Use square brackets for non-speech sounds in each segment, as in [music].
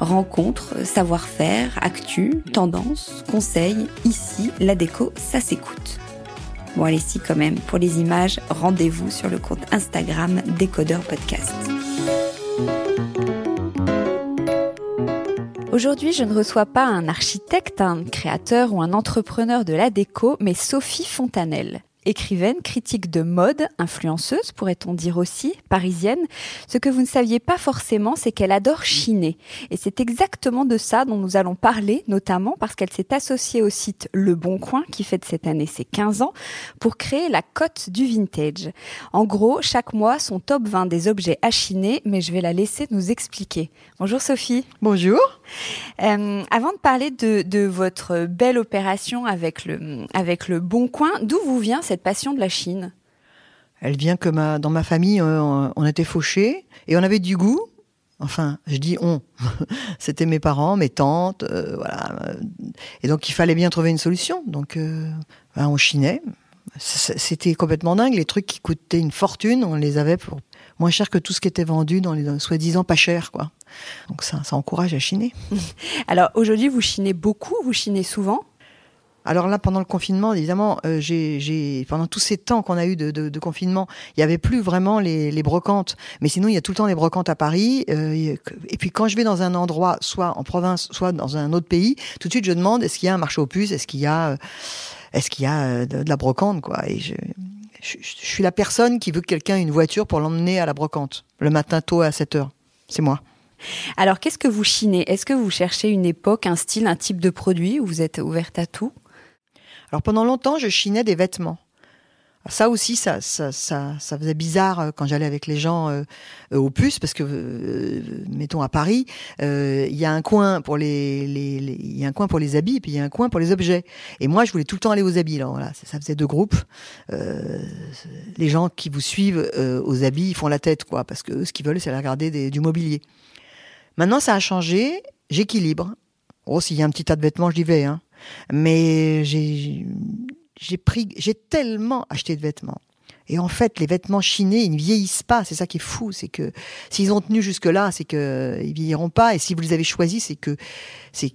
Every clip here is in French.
Rencontres, savoir-faire, actu, tendance, conseils, ici, la déco, ça s'écoute. Bon allez si quand même, pour les images, rendez-vous sur le compte Instagram Décodeur Podcast. Aujourd'hui, je ne reçois pas un architecte, un créateur ou un entrepreneur de la déco, mais Sophie Fontanelle écrivaine, critique de mode, influenceuse pourrait-on dire aussi, parisienne. Ce que vous ne saviez pas forcément, c'est qu'elle adore chiner. Et c'est exactement de ça dont nous allons parler, notamment parce qu'elle s'est associée au site Le Bon Coin, qui fête cette année ses 15 ans, pour créer la cote du vintage. En gros, chaque mois, son top 20 des objets à chiner, mais je vais la laisser nous expliquer. Bonjour Sophie. Bonjour. Euh, avant de parler de, de, votre belle opération avec le, avec le Bon Coin, d'où vous vient cette passion de la Chine Elle vient que ma, dans ma famille, euh, on était fauchés et on avait du goût. Enfin, je dis on. [laughs] C'était mes parents, mes tantes, euh, voilà. Et donc il fallait bien trouver une solution. Donc ben, on chinait. C'était complètement dingue. Les trucs qui coûtaient une fortune, on les avait pour moins cher que tout ce qui était vendu dans les soi-disant pas cher, quoi. Donc ça, ça encourage à chiner. [laughs] Alors aujourd'hui, vous chinez beaucoup, vous chinez souvent? Alors là, pendant le confinement, évidemment, euh, j'ai, pendant tous ces temps qu'on a eu de, confinement, il y avait plus vraiment les, brocantes. Mais sinon, il y a tout le temps les brocantes à Paris. Euh, et puis quand je vais dans un endroit, soit en province, soit dans un autre pays, tout de suite, je demande est-ce qu'il y a un marché aux puces, est-ce qu'il y a, euh, est-ce qu'il y a de, la brocante, quoi? Et je, je, je, suis la personne qui veut que quelqu'un ait une voiture pour l'emmener à la brocante le matin tôt à 7 heures. C'est moi. Alors, qu'est-ce que vous chinez? Est-ce que vous cherchez une époque, un style, un type de produit ou vous êtes ouverte à tout? Alors, pendant longtemps, je chinais des vêtements. Ça aussi, ça, ça, ça, faisait bizarre euh, quand j'allais avec les gens euh, aux puces, parce que, euh, mettons à Paris, euh, il y a un coin pour les, les, y a un coin pour les habits, et puis il y a un coin pour les objets. Et moi, je voulais tout le temps aller aux habits. Là, voilà, ça, faisait deux groupes. Euh, les gens qui vous suivent aux habits, ils font la tête, quoi, parce que ce qu'ils veulent, c'est aller regarder du mobilier. Maintenant, ça a changé. J'équilibre. Oh, s'il y a un petit tas de vêtements, j'y vais. Hein. Mais j'ai pris, j'ai tellement acheté de vêtements. Et en fait, les vêtements chinés, ils ne vieillissent pas. C'est ça qui est fou, c'est que s'ils ont tenu jusque là, c'est que ils vieilliront pas. Et si vous les avez choisis, c'est que c'est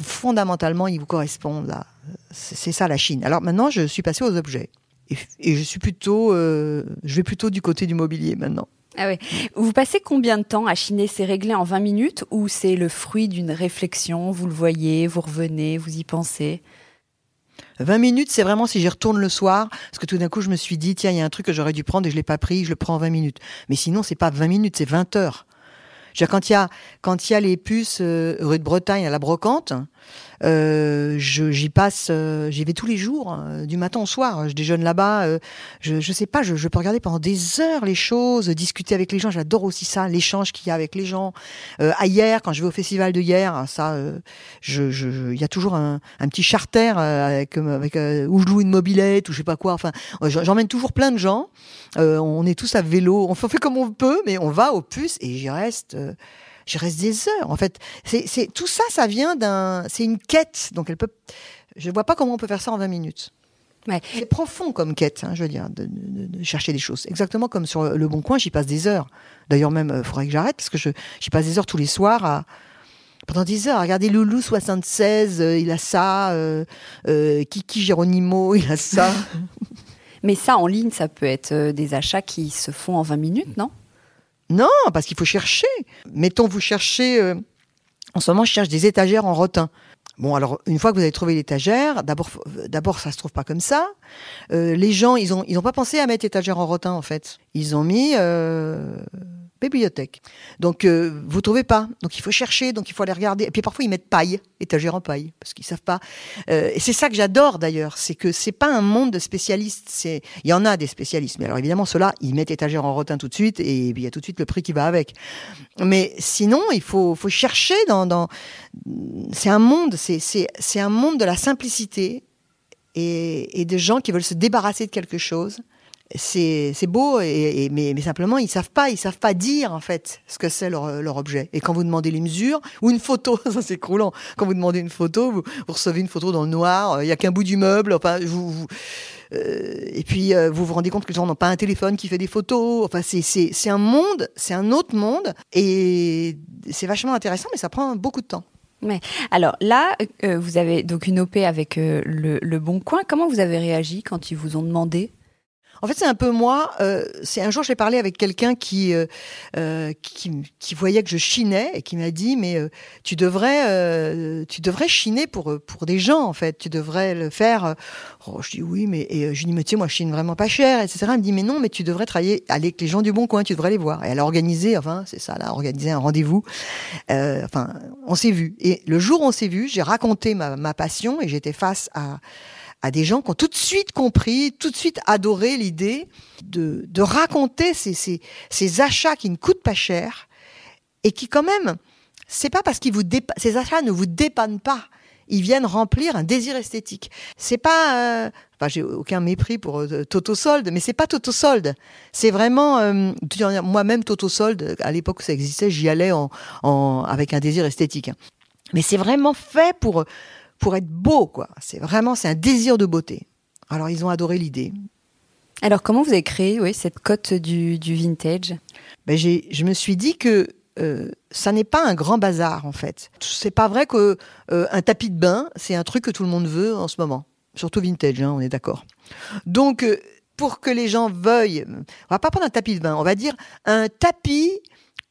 fondamentalement ils vous correspondent. Là, c'est ça la Chine. Alors maintenant, je suis passée aux objets et, et je suis plutôt, euh, je vais plutôt du côté du mobilier maintenant. Ah. Vous passez combien de temps à chiner C'est réglé en 20 minutes ou c'est le fruit d'une réflexion? Vous le voyez, vous revenez, vous y pensez? 20 minutes, c'est vraiment si j'y retourne le soir, parce que tout d'un coup, je me suis dit, tiens, il y a un truc que j'aurais dû prendre et je l'ai pas pris, je le prends en 20 minutes. Mais sinon, c'est pas 20 minutes, c'est 20 heures. quand il y a quand y a les puces euh, rue de Bretagne à la brocante, Euh, j'y passe, euh, j'y vais tous les jours, hein, du matin au soir. Je déjeune là-bas. Euh, je, je sais pas, je, peux regarder pendant des heures les choses, discuter avec les gens. J'adore aussi ça, l'échange qu'il y a avec les gens. Euh, à hier, quand je vais au festival de hier, ça, il y a toujours un, petit charter avec, avec où je loue une mobilette ou je sais pas quoi. Enfin, j'emmène toujours plein de gens. on est tous à vélo. On fait comme on peut, mais on va aux puces et j'y reste je reste des heures. En fait, c'est tout ça, ça vient d'un, c'est une quête. Donc elle peut, je vois pas comment on peut faire ça en 20 minutes. Ouais. C'est profond comme quête, hein, je veux dire, de, chercher des choses. Exactement comme sur le Bon Coin, j'y passe des heures. D'ailleurs même, il euh, faudrait que j'arrête parce que j'y passe des heures tous les soirs à pendant des heures. Regardez Loulou 76, euh, il a ça. Euh, Kiki Geronimo, il a ça. [laughs] Mais ça, en ligne, ça peut être des achats qui se font en 20 minutes, non? Non, parce qu'il faut chercher. Mettons, vous cherchez. Euh, en ce moment, je cherche des étagères en rotin. Bon, alors une fois que vous avez trouvé l'étagère, d'abord, d'abord ça se trouve pas comme ça. Euh, les gens, ils ont, ils ont pas pensé à mettre étagère en rotin en fait. Ils ont mis euh, bibliothèque. Donc euh, vous trouvez pas. Donc il faut chercher, donc il faut aller regarder. Et puis parfois ils mettent paille, étagère en paille, parce qu'ils savent pas. Euh, et c'est ça que j'adore d'ailleurs, c'est que c'est pas un monde de spécialistes. C'est il y en a des spécialistes, mais alors évidemment ceux-là ils mettent étagère en rotin tout de suite et il y a tout de suite le prix qui va avec. Mais sinon il faut faut chercher dans dans. C'est un monde, c'est c'est c'est un monde de la simplicité et, et de gens qui veulent se débarrasser de quelque chose c'est beau, et, mais, simplement ils savent pas, ils savent pas dire en fait ce que c'est leur, leur, objet. Et quand vous demandez les mesures ou une photo, [laughs] ça c'est croulant. Quand vous demandez une photo, vous, recevez une photo dans le noir, euh, il y a qu'un bout du meuble. Enfin, vous, vous euh, et puis euh, vous vous rendez compte que les gens n'ont pas un téléphone qui fait des photos. Enfin, c'est un monde, c'est un autre monde, et c'est vachement intéressant, mais ça prend beaucoup de temps. Ouais. Alors là, vous avez donc une OP avec le, le Bon Coin. Comment vous avez réagi quand ils vous ont demandé? En fait, c'est un peu moi. Euh, c'est un jour, j'ai parlé avec quelqu'un qui, euh, euh, qui, voyait que je chinais et qui m'a dit mais tu devrais chiner pour des gens en fait. Tu devrais le faire. Oh, je dis oui, mais je dis mais sais moi je chine vraiment pas cher, etc. Elle me dit mais non, mais tu devrais travailler avec les gens du bon coin. Tu devrais les voir. Et elle a organisé, enfin c'est ça, elle a organisé un rendez-vous. enfin, on s'est vu. Et le jour où on s'est vu, j'ai raconté ma, ma passion et j'étais face à à des gens qui ont tout de suite compris, tout de suite adoré l'idée de, raconter ces, achats qui ne coûtent pas cher et qui quand même, c'est pas parce vous ces achats ne vous dépannent pas. Ils viennent remplir un désir esthétique. C'est pas, euh, enfin, j'ai aucun mépris pour euh, Toto Solde, mais c'est pas Toto Solde. C'est vraiment, euh, moi-même Toto Solde, à l'époque où ça existait, j'y allais avec un désir esthétique. Mais c'est vraiment fait pour pour être beau, quoi. C'est vraiment, c'est un désir de beauté. Alors, ils ont adoré l'idée. Alors, comment vous avez créé oui, cette cote du, vintage? Ben, Je me suis dit que euh, ça n'est pas un grand bazar, en fait. C'est pas vrai que euh, un tapis de bain, c'est un truc que tout le monde veut en ce moment. Surtout vintage, hein, on est d'accord. Donc, euh, pour que les gens veuillent, on va pas prendre un tapis de bain, on va dire un tapis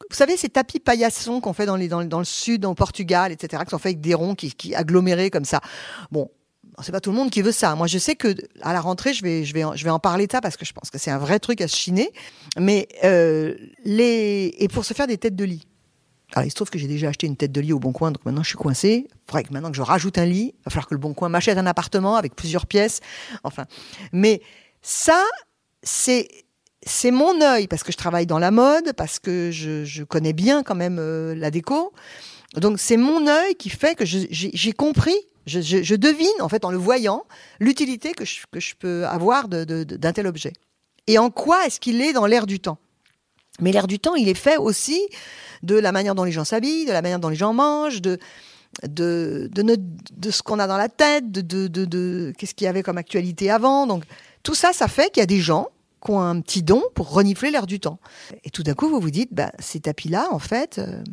vous savez, ces tapis paillassons qu'on fait dans, le sud, au Portugal, etc., qui sont faits avec des ronds qui, agglomérés comme ça. Bon, c'est pas tout le monde qui veut ça. Moi, je sais que à la rentrée, je vais, je vais, je vais en parler de ça parce que je pense que c'est un vrai truc à se chiner. Mais euh, les et pour se faire des têtes de lit. Alors, il se trouve que j'ai déjà acheté une tête de lit au Bon Coin, donc maintenant je suis coincé. Il faudrait que maintenant que je rajoute un lit, il va falloir que le Bon Coin m'achète un appartement avec plusieurs pièces. Enfin, mais ça, c'est c'est mon œil parce que je travaille dans la mode, parce que je, connais bien quand même euh, la déco. Donc c'est mon œil qui fait que j'ai compris, je, devine en fait en le voyant l'utilité que je, peux avoir d'un tel objet. Et en quoi est-ce qu'il est dans l'air du temps? Mais l'air du temps, il est fait aussi de la manière dont les gens s'habillent, de la manière dont les gens mangent, de, de, de, ce qu'on a dans la tête, de, de qu'est-ce qu'il y avait comme actualité avant. Donc tout ça, ça fait qu'il y a des gens qui ont un petit don pour renifler l'air du temps. Et tout d'un coup, vous vous dites, bah, ces tapis-là, en fait, euh,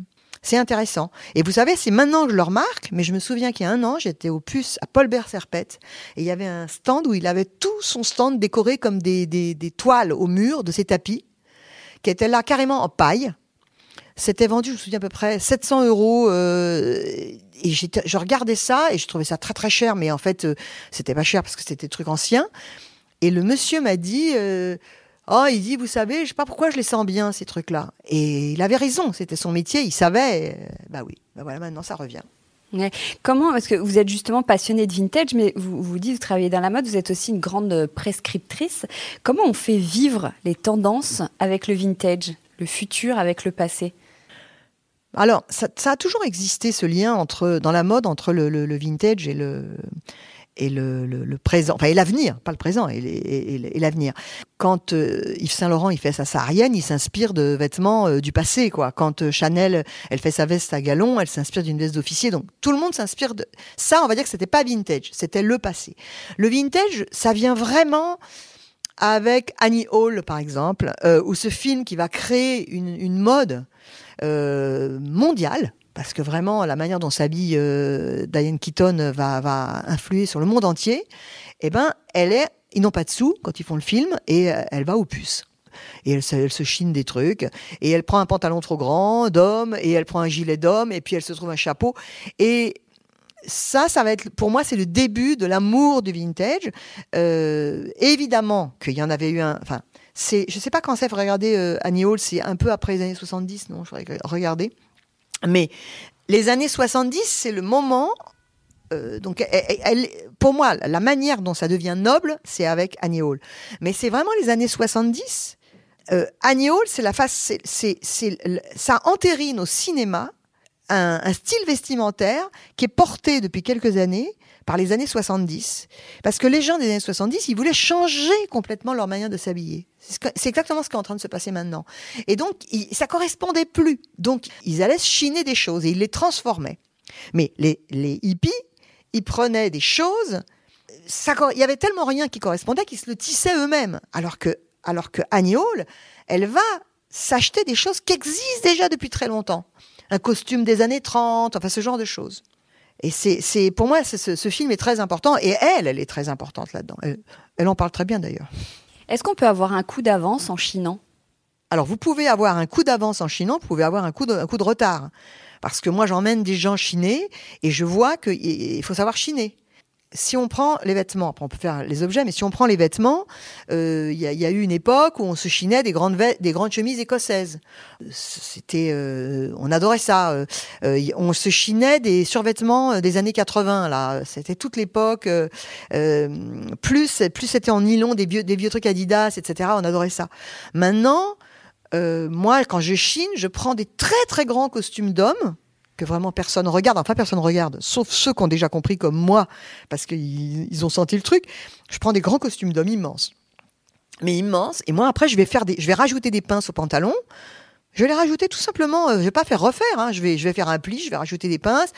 c'est intéressant. Et vous savez, c'est maintenant que je le remarque, mais je me souviens qu'il y a un an, j'étais au puce à Paul Serpette, et il y avait un stand où il avait tout son stand décoré comme des, des, toiles au mur de ces tapis, qui étaient là carrément en paille. C'était vendu, je me souviens à peu près 700 euros. Euh, et je regardais ça et je trouvais ça très très cher, mais en fait, euh, c'était pas cher parce que c'était des trucs anciens. Et le monsieur m'a dit, euh, oh, il dit, vous savez, je sais pas pourquoi je les sens bien ces trucs-là. Et il avait raison, c'était son métier, il savait. Euh, bah oui, bah voilà, maintenant ça revient. Comment, parce que vous êtes justement passionné de vintage, mais vous vous dites, vous travaillez dans la mode, vous êtes aussi une grande prescriptrice. Comment on fait vivre les tendances avec le vintage, le futur avec le passé? Alors, ça, a toujours existé ce lien entre, dans la mode entre le vintage et le, et le, le, présent, enfin et l'avenir, pas le présent, et, l'avenir. Quand euh, Yves Saint Laurent il fait sa saharienne, il s'inspire de vêtements euh, du passé, quoi. Quand euh, Chanel elle fait sa veste à galon, elle s'inspire d'une veste d'officier. Donc tout le monde s'inspire de ça. On va dire que c'était pas vintage, c'était le passé. Le vintage, ça vient vraiment avec Annie Hall, par exemple, ou ce film qui va créer une, une mode mondiale parce que vraiment la manière dont s'habille euh, Diane Keaton va, va influer sur le monde entier, eh ben, elle est, ils n'ont pas de sous quand ils font le film et euh, elle va aux puces. Et elle, se chine des trucs, et elle prend un pantalon trop grand d'homme, et elle prend un gilet d'homme, et puis elle se trouve un chapeau. Et ça, ça va être, pour moi, c'est le début de l'amour du vintage. Euh, évidemment qu'il y en avait eu un, enfin, c'est, je sais pas quand c'est, euh, Annie Hall, c'est un peu après les années 70, non, je regarder. Mais les années 70, c'est le moment. Euh, donc, pour moi, la manière dont ça devient noble, c'est avec Annie Hall. Mais c'est vraiment les années 70. Euh, Annie Hall, c'est la face, ça entérine au cinéma un, un, style vestimentaire qui est porté depuis quelques années par les années 70. Parce que les gens des années 70, ils voulaient changer complètement leur manière de s'habiller. C'est exactement ce qui est en train de se passer maintenant. Et donc, ça correspondait plus. Donc, ils allaient chiner des choses et ils les transformaient. Mais les, hippies, ils prenaient des choses, il y avait tellement rien qui correspondait qu'ils se le tissaient eux-mêmes. Alors que, alors que Annie Hall, elle va s'acheter des choses qui existent déjà depuis très longtemps. Un costume des années 30, enfin ce genre de choses. Et c'est, pour moi, ce, ce, film est très important. Et elle, elle est très importante là-dedans. Elle, en parle très bien d'ailleurs. Est-ce qu'on peut avoir un coup d'avance en chinant? Alors, vous pouvez avoir un coup d'avance en chinant, vous pouvez avoir un coup de, un coup de retard. Parce que moi, j'emmène des gens chiner et je vois qu'il faut savoir chiner si on prend les vêtements, après on peut faire les objets, mais si on prend les vêtements, euh, il y, a eu une époque où on se chinait des grandes, des grandes chemises écossaises. C'était, euh, on adorait ça. Euh, on se chinait des survêtements des années 80. Là, c'était toute l'époque. plus, plus c'était en nylon, des vieux, des vieux trucs Adidas, etc. On adorait ça. Maintenant, moi, quand je chine, je prends des très très grands costumes d'hommes que vraiment personne regarde, enfin personne regarde, sauf ceux qui ont déjà compris comme moi, parce qu'ils ont senti le truc. Je prends des grands costumes d'hommes immenses, mais immenses, et moi après je vais faire des, je vais rajouter des pinces au pantalon. Je vais les rajouter tout simplement. Euh, je vais pas faire refaire. Hein, je vais, je vais faire un pli. Je vais rajouter des pinces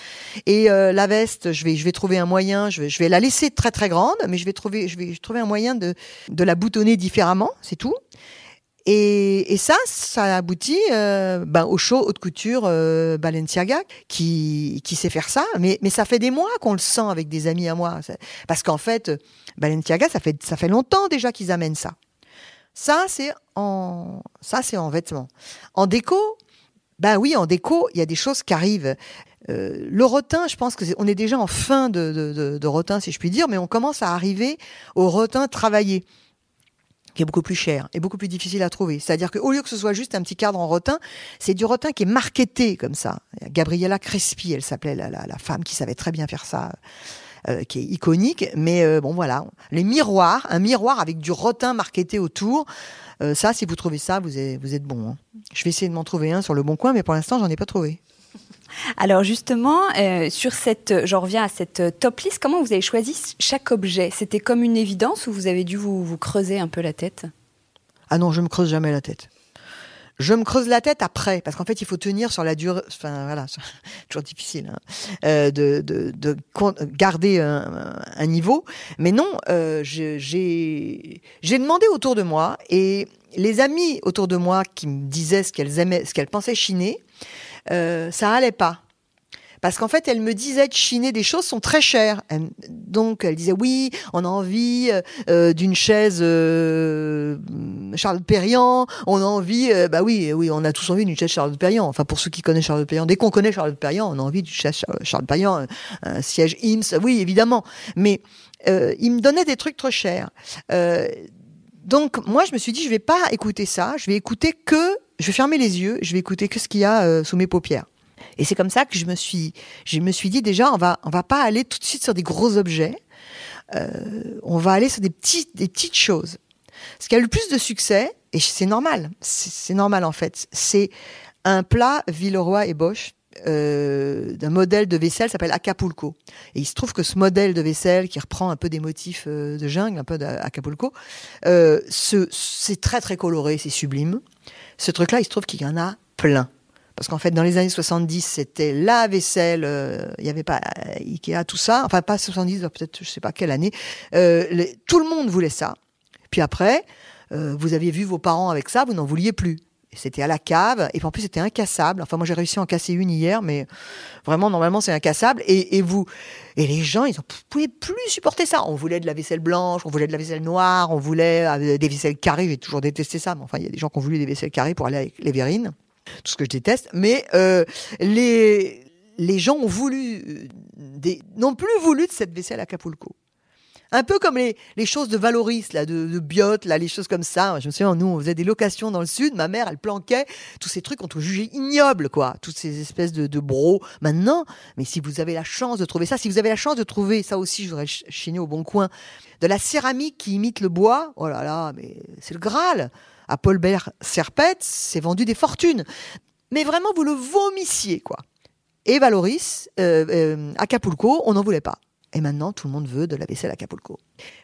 et euh, la veste. Je vais, je vais trouver un moyen. Je vais, je vais la laisser très très grande, mais je vais trouver, je vais trouver un moyen de de la boutonner différemment. C'est tout. Et, ça, ça aboutit euh, ben, au show haute couture euh, Balenciaga qui, qui sait faire ça. Mais, mais ça fait des mois qu'on le sent avec des amis à moi. Parce qu'en fait, Balenciaga, ça fait, ça fait longtemps déjà qu'ils amènent ça. Ça, c'est en, ça, c'est en vêtements. En déco, ben oui, en déco, il y a des choses qui arrivent. Euh, le rotin, je pense que est, on est déjà en fin de, de, de, rotin, si je puis dire, mais on commence à arriver au rotin travaillé qui est beaucoup plus cher et beaucoup plus difficile à trouver. C'est-à-dire qu'au lieu que ce soit juste un petit cadre en rotin, c'est du rotin qui est marketé comme ça. Gabriella Crespi, elle s'appelait la, la, femme qui savait très bien faire ça. Euh, qui est iconique, mais euh, bon voilà, les miroirs, un miroir avec du rotin marketé autour, euh, ça, si vous trouvez ça, vous êtes, vous êtes bon. Hein. Je vais essayer de m'en trouver un sur le bon coin, mais pour l'instant, j'en ai pas trouvé. Alors justement, euh, sur cette, j'en reviens à cette top list, comment vous avez choisi chaque objet? C'était comme une évidence ou vous avez dû vous, creuser un peu la tête? Ah non, je me creuse jamais la tête. Je me creuse la tête après, parce qu'en fait, il faut tenir sur la durée. Enfin, voilà, [laughs] toujours difficile hein, euh, de, de, de, garder un, niveau. Mais non, euh, j'ai demandé autour de moi et les amis autour de moi qui me disaient ce qu'elles aimaient, ce qu'elles pensaient chiner, euh, ça allait pas. Parce qu'en fait, elle me disait de chiner des choses sont très chères. donc, elle disait oui, on a envie euh, euh, d'une chaise Charles Perriand, on a envie, bah oui, oui, on a tous envie d'une chaise Charles Perriand. Enfin, pour ceux qui connaissent Charles Perriand, dès qu'on connaît Charles Perriand, on a envie d'une chaise Charles Perriand, un, siège IMS, oui, évidemment. Mais il me donnait des trucs trop chers. donc, moi, je me suis dit, je vais pas écouter ça, je vais écouter que je vais fermer les yeux, je vais écouter que ce qu'il y a euh, sous mes paupières. Et c'est comme ça que je me suis, je me suis dit déjà, on va, on va pas aller tout de suite sur des gros objets. Euh, on va aller sur des petites, choses. Ce qui a le plus de succès, et c'est normal, c'est normal en fait, c'est un plat Villeroy et Bosch euh, d'un modèle de vaisselle s'appelle Acapulco. Et il se trouve que ce modèle de vaisselle qui reprend un peu des motifs euh, de jungle, un peu d'Acapulco, c'est très très coloré, c'est sublime. Ce truc-là, il se trouve qu'il y en a plein. Parce qu'en fait, dans les années 70, c'était la vaisselle, euh, il n'y avait pas Ikea, tout ça. Enfin, pas 70, peut-être, je sais pas quelle année. Euh, tout le monde voulait ça. Puis après, euh, vous aviez vu vos parents avec ça, vous n'en vouliez plus. C'était à la cave, et en plus c'était incassable. Enfin, moi j'ai réussi à en casser une hier, mais vraiment normalement c'est incassable. Et, et, vous, et les gens, ils ne pouvaient plus supporter ça. On voulait de la vaisselle blanche, on voulait de la vaisselle noire, on voulait des vaisselles carrées. J'ai toujours détesté ça, mais enfin il y a des gens qui ont voulu des vaisselles carrées pour aller avec les verrines tout ce que je déteste, mais euh, les, les gens ont voulu, euh, des, n'ont plus voulu de cette vaisselle à Acapulco. Un peu comme les, les choses de Valoris, là, de, de Biot, là, les choses comme ça. Je me souviens, nous, on faisait des locations dans le sud. Ma mère, elle planquait tous ces trucs qu'on te jugeait ignobles, quoi. Toutes ces espèces de, de bros. Maintenant, mais si vous avez la chance de trouver ça, si vous avez la chance de trouver ça aussi, je voudrais chiner au bon coin, de la céramique qui imite le bois, oh là là, mais c'est le Graal à Paul Bert Serpette, c'est vendu des fortunes. Mais vraiment, vous le vomissiez, quoi. Et Valoris, euh, euh, Acapulco, on n'en voulait pas. Et maintenant, tout le monde veut de la vaisselle Acapulco.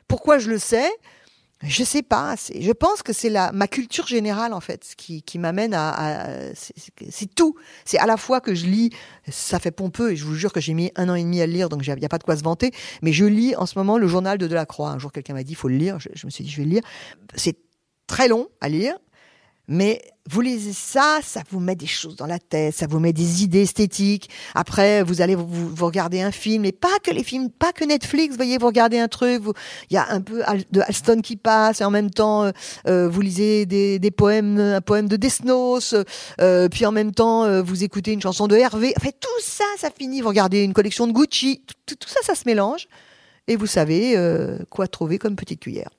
Pourquoi je le sais? Je sais pas. Je pense que c'est ma culture générale en fait qui, m'amène à. c'est tout. C'est à la fois que je lis, ça fait pompeux et je vous jure que j'ai mis un an et demi à le lire, donc il n'y a pas de quoi se vanter. Mais je lis en ce moment le journal de Delacroix. Un jour, quelqu'un m'a dit il faut le lire. Je, je, me suis dit je vais le lire. C'est très long à lire, mais vous lisez ça, ça vous met des choses dans la tête, ça vous met des idées esthétiques. Après, vous allez vous, vous regardez un film, et pas que les films, pas que Netflix. Voyez, vous regardez un truc, il y a un peu de Alston qui passe, et en même temps, euh, euh, vous lisez des, poèmes, un poème de Desnos, euh, puis en même temps, vous écoutez une chanson de Hervé. En fait, tout ça, ça finit. Vous regardez une collection de Gucci. Tout, tout ça, ça se mélange, et vous savez quoi trouver comme petite cuillère.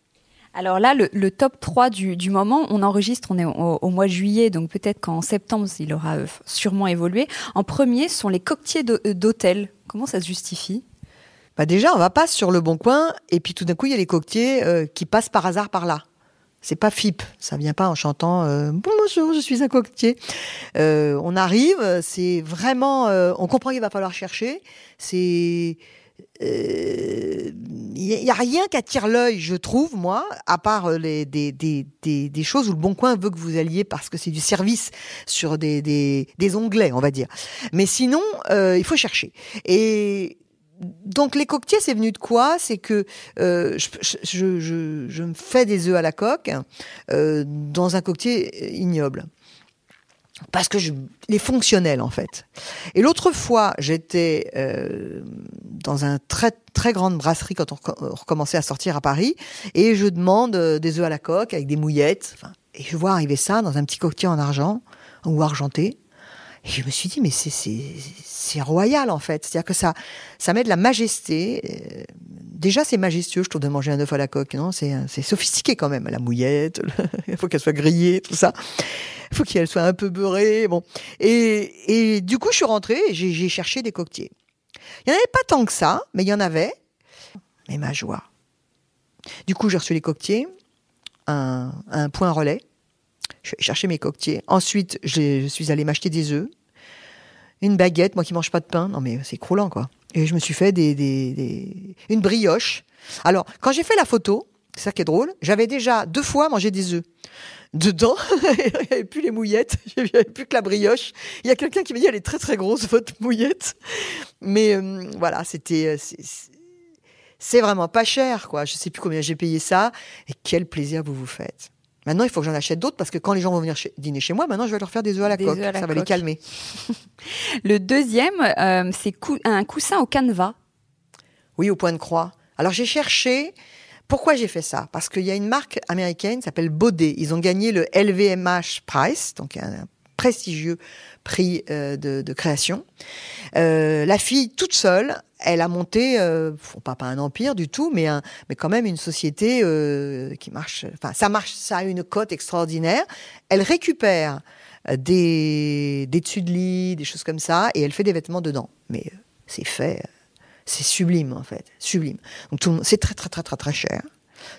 Alors là, le, top 3 du, moment, on enregistre, on est au, mois de juillet, donc peut-être qu'en septembre, il aura euh, sûrement évolué. En premier sont les coquetiers euh, d'hôtel. Comment ça se justifie? Bah Déjà, on va pas sur le bon coin, et puis tout d'un coup, il y a les coquetiers euh, qui passent par hasard par là. C'est pas FIP, ça vient pas en chantant bonjour, je suis un coquetier. on arrive, c'est vraiment, on comprend qu'il va falloir chercher. C'est il euh, n'y a rien qui attire l'œil, je trouve, moi, à part euh, des, choses où le Bon Coin veut que vous alliez parce que c'est du service sur des, onglets, on va dire. Mais sinon, euh, il faut chercher. Et donc les coquetiers, c'est venu de quoi? C'est que je, me fais des œufs à la coque dans un coquetier ignoble parce que je, les fonctionnels en fait. Et l'autre fois, j'étais euh, dans un très très grande brasserie quand on, recommençait à sortir à Paris, et je demande euh, des œufs à la coque avec des mouillettes, et je vois arriver ça dans un petit coquetier en argent ou argenté. Et je me suis dit, mais c'est royal en fait. C'est-à-dire que ça, ça met de la majesté. Euh, déjà, c'est majestueux, je trouve, de manger un œuf à la coque. Non, c'est sophistiqué quand même. La mouillette, [laughs] il faut qu'elle soit grillée, tout ça. Il faut qu'elle soit un peu beurrée. Bon. Et, et du coup, je suis rentrée et j'ai cherché des coquetiers. Il n'y en avait pas tant que ça, mais il y en avait. Mais ma joie. Du coup, j'ai reçu les coquetiers, un, un point relais je suis chercher mes coquetiers. Ensuite, je suis allée m'acheter des œufs, une baguette, moi qui mange pas de pain. Non, mais c'est croulant, quoi. Et je me suis fait des, des, une brioche. Alors, quand j'ai fait la photo, c'est ça qui est drôle, j'avais déjà deux fois mangé des œufs. Dedans, [laughs] il n'y avait plus les mouillettes, [laughs] il n'y avait plus que la brioche. Il y a quelqu'un qui m'a dit, elle est très très grosse, votre mouillette. Mais euh, voilà, c'était... Euh, c'est vraiment pas cher, quoi. Je sais plus combien j'ai payé ça. Et quel plaisir vous vous faites. Maintenant, il faut que j'en achète d'autres parce que quand les gens vont venir dîner chez moi, maintenant, je vais leur faire des œufs à la coque. ça va les calmer. [laughs] Le deuxième, euh, c'est un coussin au canevas. Oui, au point de croix. Alors, j'ai cherché. Pourquoi j'ai fait ça? Parce qu'il y a une marque américaine qui s'appelle Baudet. Ils ont gagné le LVMH Prize, donc un prestigieux prix euh, de, création. Euh, la fille toute seule, elle a monté, euh, pas, un empire du tout, mais, quand même une société qui marche. Enfin, ça marche, ça a une cote extraordinaire. Elle récupère des, des dessus de lit, des choses comme ça, et elle fait des vêtements dedans. Mais c'est fait, c'est sublime en fait, sublime. Donc c'est très très très très très cher.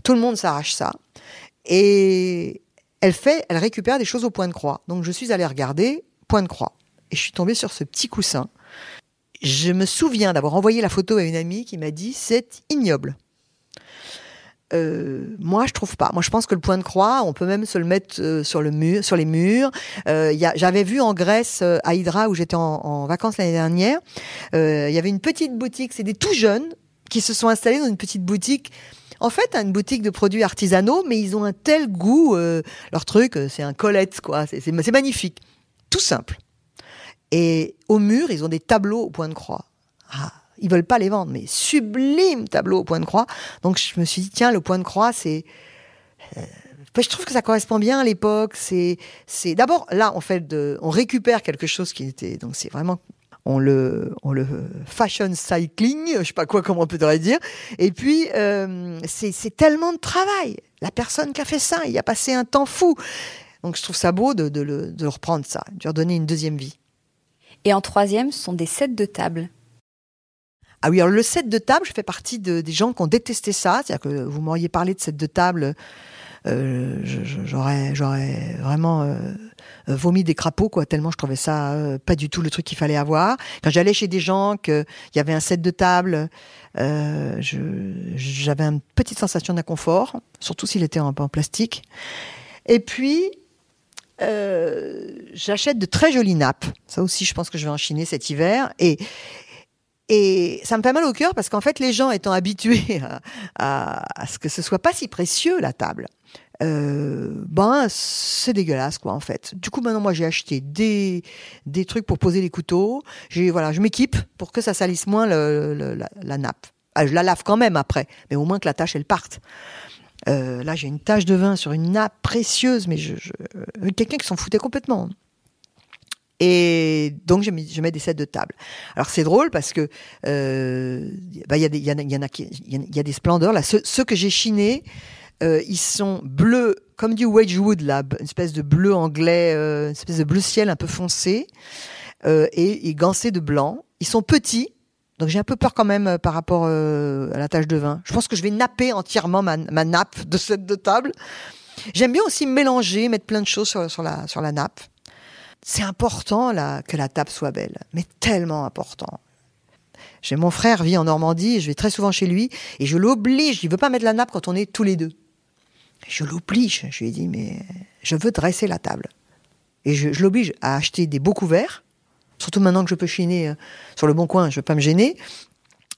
Tout le monde s'arrache ça. Et elle fait, elle récupère des choses au point de croix. Donc je suis allée regarder point de croix. Et je suis tombée sur ce petit coussin. Je me souviens d'avoir envoyé la photo à une amie qui m'a dit c'est ignoble. Euh, moi, je trouve pas. Moi, je pense que le point de croix, on peut même se le mettre euh, sur le mur, sur les murs. Euh, J'avais vu en Grèce, à Hydra, où j'étais en, en, vacances l'année dernière, il y avait une petite boutique. C'est des tout jeunes qui se sont installés dans une petite boutique en fait, une boutique de produits artisanaux, mais ils ont un tel goût. Euh, leur truc, euh, c'est un Colette, quoi. C'est magnifique. Tout simple. Et au mur, ils ont des tableaux au point de croix. Ah, ils veulent pas les vendre, mais sublime tableau au point de croix. Donc je me suis dit, tiens, le point de croix, c'est. Euh, je trouve que ça correspond bien à l'époque. C'est, d'abord là, on fait on récupère quelque chose qui était, donc c'est vraiment on le, on le fashion cycling, je sais pas quoi, comment on peut dire. Et puis, euh, c'est tellement de travail. La personne qui a fait ça, il a passé un temps fou. Donc, je trouve ça beau de, de, reprendre ça, de lui redonner une deuxième vie. Et en troisième, ce sont des sets de table. Ah oui, alors le set de table, je fais partie de, des gens qui ont détesté ça. C'est-à-dire que vous m'auriez parlé de set de table, euh, j'aurais, vraiment euh, euh, vomi des crapauds, quoi, tellement je trouvais ça pas du tout le truc qu'il fallait avoir. Quand j'allais chez des gens, qu'il y avait un set de table, j'avais une petite sensation d'inconfort, surtout s'il était en, en, plastique. Et puis, j'achète de très jolies nappes. Ça aussi, je pense que je vais en chiner cet hiver. Et, et ça me fait mal au cœur parce qu'en fait, les gens étant habitués à, à, à, ce que ce soit pas si précieux, la table, euh, ben c'est dégueulasse quoi en fait. Du coup maintenant moi j'ai acheté des des trucs pour poser les couteaux. J'ai voilà je m'équipe pour que ça salisse moins le, la, nappe. Ah, je la lave quand même après, mais au moins que la tâche elle parte. Euh, là j'ai une tache de vin sur une nappe précieuse, mais je, je euh, quelqu'un qui s'en foutait complètement. Et donc je mets, des sets de table. Alors c'est drôle parce que euh, bah, y a des y, a y des splendeurs là. Ceux, que j'ai chinés, euh, ils sont bleus, comme du Wedgwood, là, une espèce de bleu anglais, euh, une espèce de bleu ciel un peu foncé, euh, et, et gancés de blanc. Ils sont petits, donc j'ai un peu peur quand même par rapport à la tâche de vin. Je pense que je vais napper entièrement ma, nappe de cette de table. J'aime bien aussi mélanger, mettre plein de choses sur la nappe. C'est important là, que la table soit belle, mais tellement important. J'ai mon frère vit en Normandie, je vais très souvent chez lui et je l'oblige, il veut pas mettre la nappe quand on est tous les deux. Je l'oblige. Je lui ai dit, mais je veux dresser la table. Et je, l'oblige à acheter des beaux couverts. Surtout maintenant que je peux chiner euh, sur le bon coin, je veux pas me gêner.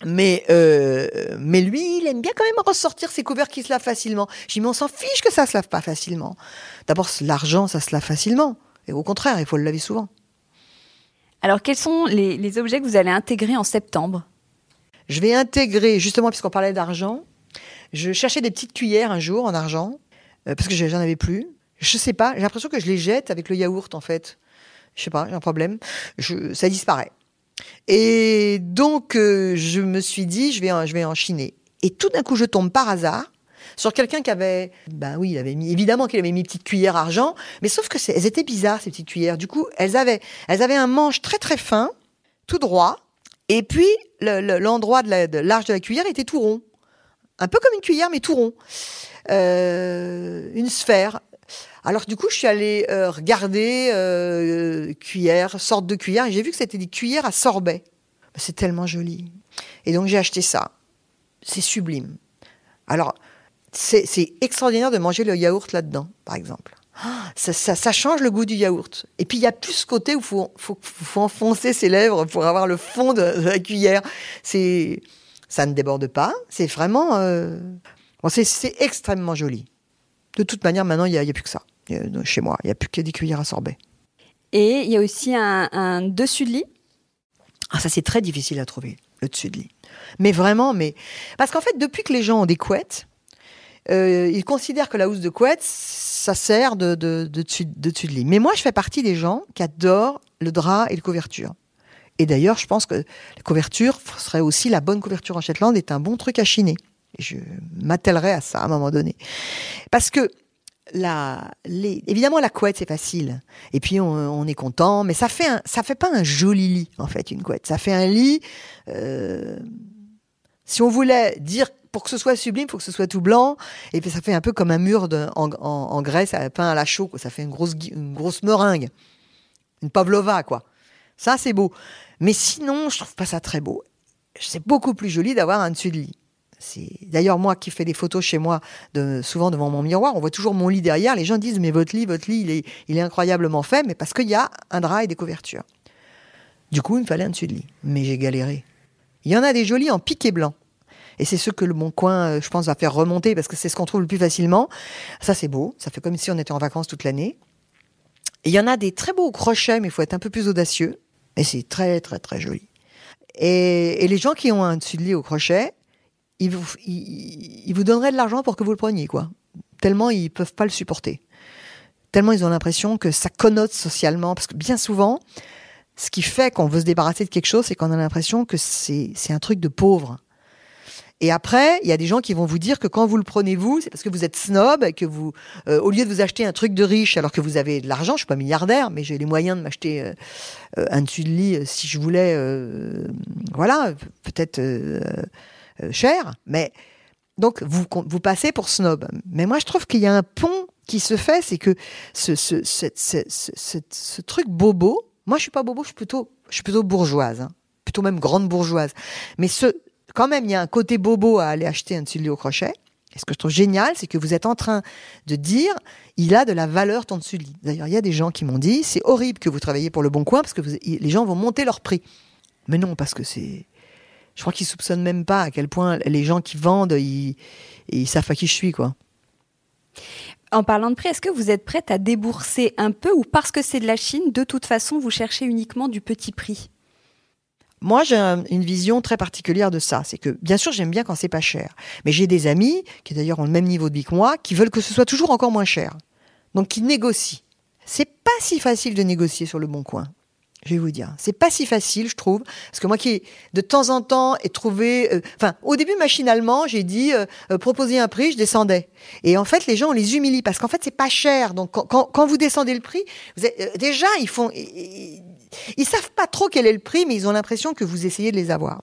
Mais, euh, mais lui, il aime bien quand même ressortir ses couverts qui se lavent facilement. Dis, mais on s'en fiche que ça se lave pas facilement. D'abord, l'argent, ça se lave facilement. Et au contraire, il faut le laver souvent. Alors, quels sont les, les objets que vous allez intégrer en septembre? Je vais intégrer, justement, puisqu'on parlait d'argent, je cherchais des petites cuillères un jour en argent, euh, parce que j'en avais plus. Je sais pas, j'ai l'impression que je les jette avec le yaourt en fait. Je sais pas, j'ai un problème. Je, ça disparaît. Et donc euh, je me suis dit, je vais, en, je vais en chiner. Et tout d'un coup, je tombe par hasard sur quelqu'un qui avait, ben oui, il avait mis, évidemment qu'il avait mis une petite cuillère argent, mais sauf que elles étaient bizarres ces petites cuillères. Du coup, elles avaient, elles avaient un manche très très fin, tout droit, et puis l'endroit le, de l'arche de la cuillère était tout rond un peu comme une cuillère, mais tout rond. Euh, une sphère. Alors du coup, je suis allée euh, regarder euh, cuillère, sorte de cuillère, et j'ai vu que c'était des cuillères à sorbet. C'est tellement joli. Et donc j'ai acheté ça. C'est sublime. Alors, c'est extraordinaire de manger le yaourt là-dedans, par exemple. Ça, ça, change le goût du yaourt. Et puis il y a plus ce côté où il faut, faut, faut, enfoncer ses lèvres pour avoir le fond de la cuillère. C'est ça ne déborde pas. C'est vraiment. Euh... Bon, c'est extrêmement joli. De toute manière, maintenant, il n'y a, a, plus que ça. chez moi, il n'y a plus que des cuillères à sorbet. Et il y a aussi un, un dessus de lit? Ah, Ça, c'est très difficile à trouver, le dessus de lit. Mais vraiment, mais. Parce qu'en fait, depuis que les gens ont des couettes, euh, ils considèrent que la housse de couette, ça sert de, de, de, dessus, de lit. Mais moi, je fais partie des gens qui adorent le drap et la couverture. Et d'ailleurs, je pense que la couverture serait aussi la bonne couverture en Shetland est un bon truc à chiner. Je m'attellerai à ça à un moment donné. Parce que évidemment, la couette, c'est facile. Et puis, on, est content. Mais ça fait ça fait pas un joli lit, en fait, une couette. Ça fait un lit. Euh, si on voulait dire pour que ce soit sublime, il faut que ce soit tout blanc. Et puis, ça fait un peu comme un mur en, en, graisse, peint à la chaux. Ça fait une grosse, meringue. Une pavlova, quoi. Ça, c'est beau. Mais sinon, je trouve pas ça très beau. C'est beaucoup plus joli d'avoir un dessus de lit. D'ailleurs moi qui fais des photos chez moi, de, souvent devant mon miroir, on voit toujours mon lit derrière. Les gens disent mais votre lit, votre lit, il est, il est incroyablement fait, mais parce qu'il y a un drap et des couvertures. Du coup, il me fallait un dessus de lit, mais j'ai galéré. Il y en a des jolis en piqué blanc. Et c'est ce que le Bon Coin, euh, je pense, va faire remonter parce que c'est ce qu'on trouve le plus facilement. Ça, c'est beau. Ça fait comme si on était en vacances toute l'année. Il y en a des très beaux crochets, mais il faut être un peu plus audacieux. Et c'est très, très, très joli. Et, les gens qui ont un dessus de lit au crochet, ils vous, ils, vous donneraient de l'argent pour que vous le preniez, quoi. Tellement ils peuvent pas le supporter. Tellement ils ont l'impression que ça connote socialement. Parce que bien souvent, ce qui fait qu'on veut se débarrasser de quelque chose, c'est qu'on a l'impression que c'est un truc de pauvre. Et après, il y a des gens qui vont vous dire que quand vous le prenez vous, c'est parce que vous êtes snob, et que vous, euh, au lieu de vous acheter un truc de riche, alors que vous avez de l'argent, je suis pas milliardaire, mais j'ai les moyens de m'acheter euh, euh, un dessus de lit si je voulais, voilà, peut-être cher, mais donc vous vous passez pour snob. Mais moi, je trouve qu'il y a un pont qui se fait, c'est que ce, ce, ce, ce, truc bobo, moi je suis pas bobo, je suis plutôt, je suis plutôt bourgeoise, hein, plutôt même grande bourgeoise. Mais ce, quand même, il y a un côté bobo à aller acheter un dessus au crochet. Et ce que je trouve génial, c'est que vous êtes en train de dire, il a de la valeur ton dessus de lit. D'ailleurs, il y a des gens qui m'ont dit, c'est horrible que vous travaillez pour le Bon Coin parce que les gens vont monter leur prix. Mais non, parce que c'est, je crois qu'ils soupçonnent même pas à quel point les gens qui vendent, ils, ils savent à qui je suis, quoi. En parlant de prix, est-ce que vous êtes prête à débourser un peu ou parce que c'est de la Chine, de toute façon, vous cherchez uniquement du petit prix? Moi, j'ai une vision très particulière de ça. C'est que, bien sûr, j'aime bien quand c'est pas cher. Mais j'ai des amis, qui d'ailleurs ont le même niveau de vie que moi, qui veulent que ce soit toujours encore moins cher. Donc, qui négocient. C'est pas si facile de négocier sur le bon coin. Je vais vous dire, c'est pas si facile, je trouve, parce que moi qui de temps en temps ai trouvé, euh, enfin, au début machinalement, j'ai dit euh, euh, proposer un prix, je descendais. Et en fait, les gens on les humilie parce qu'en fait c'est pas cher. Donc quand, vous descendez le prix, déjà ils font, savent pas trop quel est le prix, mais ils ont l'impression que vous essayez de les avoir.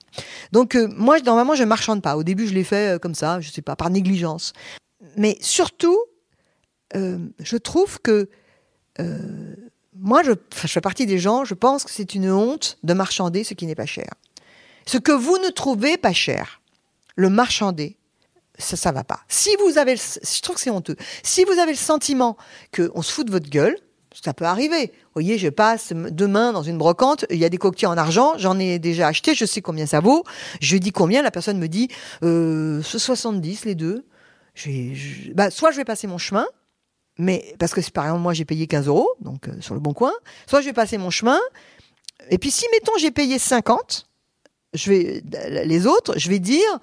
Donc euh, moi, normalement, je marchande pas. Au début, je l'ai fait euh, comme ça, je sais pas, par négligence. Mais surtout, euh, je trouve que moi, je, je fais partie des gens. Je pense que c'est une honte de marchander ce qui n'est pas cher. Ce que vous ne trouvez pas cher, le marchander, ça, ça va pas. Si vous avez, je trouve que c'est honteux. Si vous avez le sentiment qu'on se fout de votre gueule, ça peut arriver. Vous voyez, je passe demain dans une brocante, il y a des coquetiers en argent, j'en ai déjà acheté, je sais combien ça vaut. Je dis combien, la personne me dit euh, 70 les deux. Je, bah, soit je vais passer mon chemin, mais parce que par exemple moi j'ai payé 15 euros, donc euh, sur le bon coin, soit je vais passer mon chemin, et puis si mettons j'ai payé 50, je vais les autres, je vais dire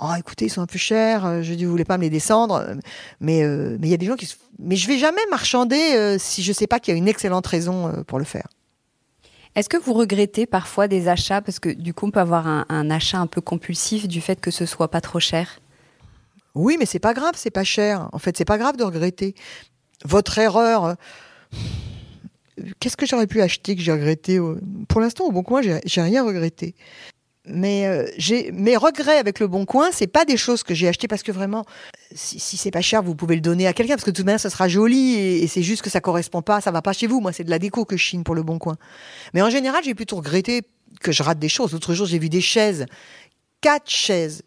oh écoutez ils sont un peu chers euh, je dis vous voulez pas me les descendre? Euh, mais euh, mais il y a des gens qui mais je vais jamais marchander si je sais pas qu'il y a une excellente raison pour le faire. Est-ce que vous regrettez parfois des achats? Parce que du coup on peut avoir un, achat un peu compulsif du fait que ce soit pas trop cher. Oui mais c'est pas grave c'est pas cher. En fait c'est pas grave de regretter. Votre erreur qu'est-ce que j'aurais pu acheter que j'ai regretté? Pour l'instant, au bon coin, j'ai rien regretté mais euh, j'ai mes regrets avec le Bon Coin, c'est pas des choses que j'ai achetées parce que vraiment, si, c'est pas cher, vous pouvez le donner à quelqu'un parce que de toute manière, ça sera joli et, c'est juste que ça correspond pas, ça va pas chez vous. Moi, c'est de la déco que je chine pour le Bon Coin. Mais en général, j'ai plutôt regretté que je rate des choses. L'autre jour, j'ai vu des chaises, quatre chaises,